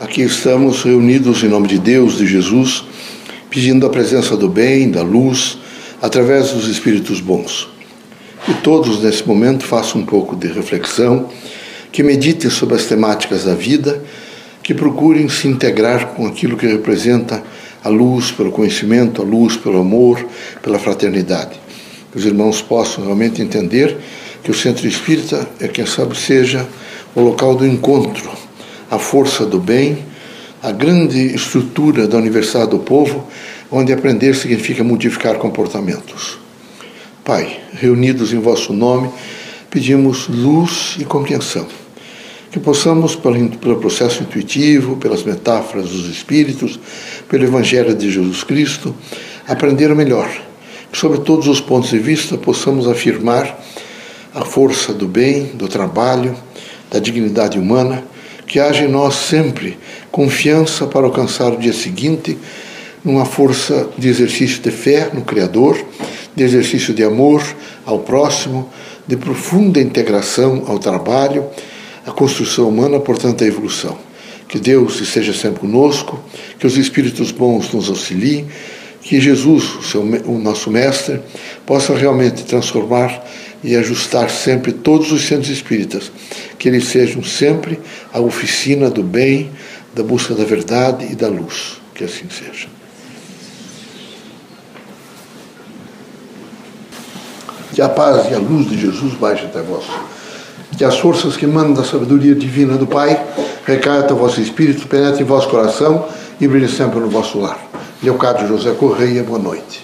Aqui estamos reunidos em nome de Deus, de Jesus, pedindo a presença do bem, da luz, através dos Espíritos bons. Que todos nesse momento façam um pouco de reflexão, que meditem sobre as temáticas da vida, que procurem se integrar com aquilo que representa a luz pelo conhecimento, a luz pelo amor, pela fraternidade. Que os irmãos possam realmente entender que o centro espírita é, quem sabe, seja o local do encontro, a força do bem, a grande estrutura da Universidade do Povo, onde aprender significa modificar comportamentos. Pai, reunidos em vosso nome, pedimos luz e compreensão. Que possamos, pelo processo intuitivo, pelas metáforas dos Espíritos, pelo Evangelho de Jesus Cristo, aprender o melhor. Que, sob todos os pontos de vista, possamos afirmar a força do bem, do trabalho, da dignidade humana, que haja em nós sempre confiança para alcançar o dia seguinte, numa força de exercício de fé no Criador, de exercício de amor ao próximo, de profunda integração ao trabalho, à construção humana, portanto, à evolução. Que Deus esteja sempre conosco, que os Espíritos bons nos auxiliem, que Jesus, o, seu, o nosso Mestre, possa realmente transformar e ajustar sempre todos os centros espíritas, que eles sejam sempre a oficina do bem, da busca da verdade e da luz. Que assim seja. Que a paz e a luz de Jesus baixe até vós. Que as forças que mandam da sabedoria divina do Pai recaiam até o vosso espírito, penetrem em vosso coração e brilhem sempre no vosso lar. Leocádio José Correia, boa noite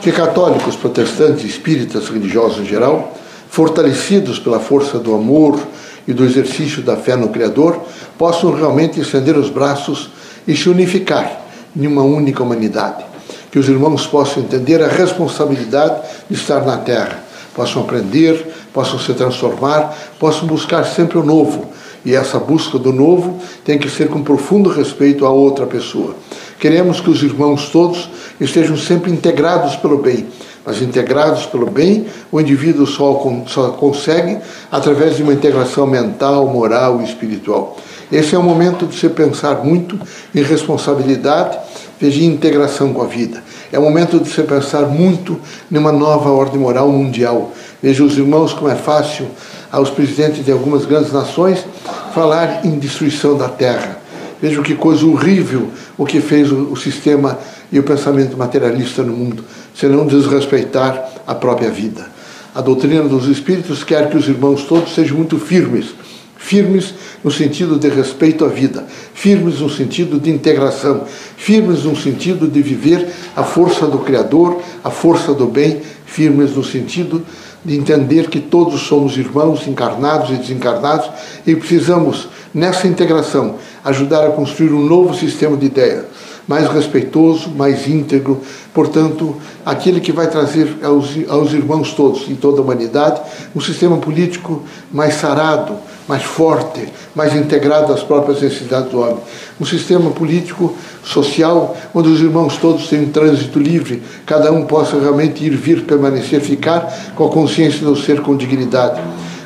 que católicos, protestantes, espíritas, religiosos em geral, fortalecidos pela força do amor e do exercício da fé no Criador, possam realmente estender os braços e se unificar em uma única humanidade. Que os irmãos possam entender a responsabilidade de estar na Terra, possam aprender, possam se transformar, possam buscar sempre o novo. E essa busca do novo tem que ser com profundo respeito a outra pessoa. Queremos que os irmãos todos estejam sempre integrados pelo bem. Mas integrados pelo bem, o indivíduo só, só consegue através de uma integração mental, moral e espiritual. Esse é o momento de se pensar muito em responsabilidade, veja, em integração com a vida. É o momento de se pensar muito numa nova ordem moral mundial. Veja os irmãos como é fácil aos presidentes de algumas grandes nações falar em destruição da terra Veja que coisa horrível o que fez o, o sistema e o pensamento materialista no mundo, senão desrespeitar a própria vida. A doutrina dos Espíritos quer que os irmãos todos sejam muito firmes, firmes no sentido de respeito à vida, firmes no sentido de integração, firmes no sentido de viver a força do Criador, a força do bem, firmes no sentido de entender que todos somos irmãos encarnados e desencarnados e precisamos, nessa integração, ajudar a construir um novo sistema de ideias, mais respeitoso, mais íntegro, portanto, aquele que vai trazer aos, aos irmãos todos e toda a humanidade um sistema político mais sarado, mais forte, mais integrado às próprias necessidades do homem. Um sistema político, social, onde os irmãos todos têm um trânsito livre, cada um possa realmente ir, vir, permanecer, ficar com a consciência do ser com dignidade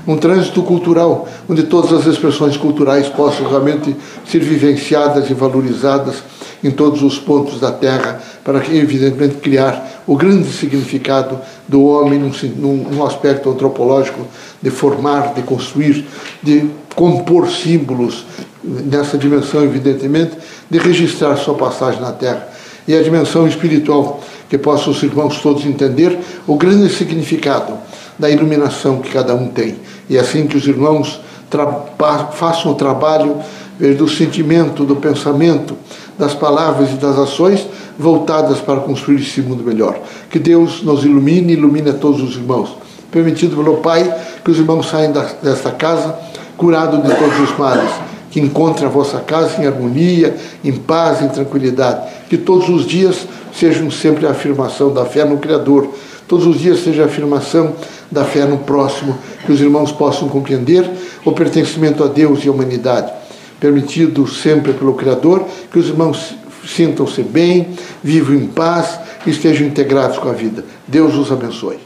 um trânsito cultural, onde todas as expressões culturais possam realmente ser vivenciadas e valorizadas em todos os pontos da Terra, para evidentemente criar o grande significado do homem num, num aspecto antropológico de formar, de construir, de compor símbolos nessa dimensão, evidentemente, de registrar sua passagem na Terra. E a dimensão espiritual, que possam os irmãos todos entender o grande significado da iluminação que cada um tem. E é assim que os irmãos façam o trabalho do sentimento, do pensamento, das palavras e das ações voltadas para construir esse mundo melhor. Que Deus nos ilumine e ilumine a todos os irmãos. Permitido pelo Pai que os irmãos saiam desta casa curados de todos os males. Que encontrem a vossa casa em harmonia, em paz, em tranquilidade. Que todos os dias sejam sempre a afirmação da fé no Criador. Todos os dias seja a afirmação da fé no próximo, que os irmãos possam compreender o pertencimento a Deus e à humanidade, permitido sempre pelo Criador, que os irmãos sintam-se bem, vivam em paz e estejam integrados com a vida. Deus os abençoe.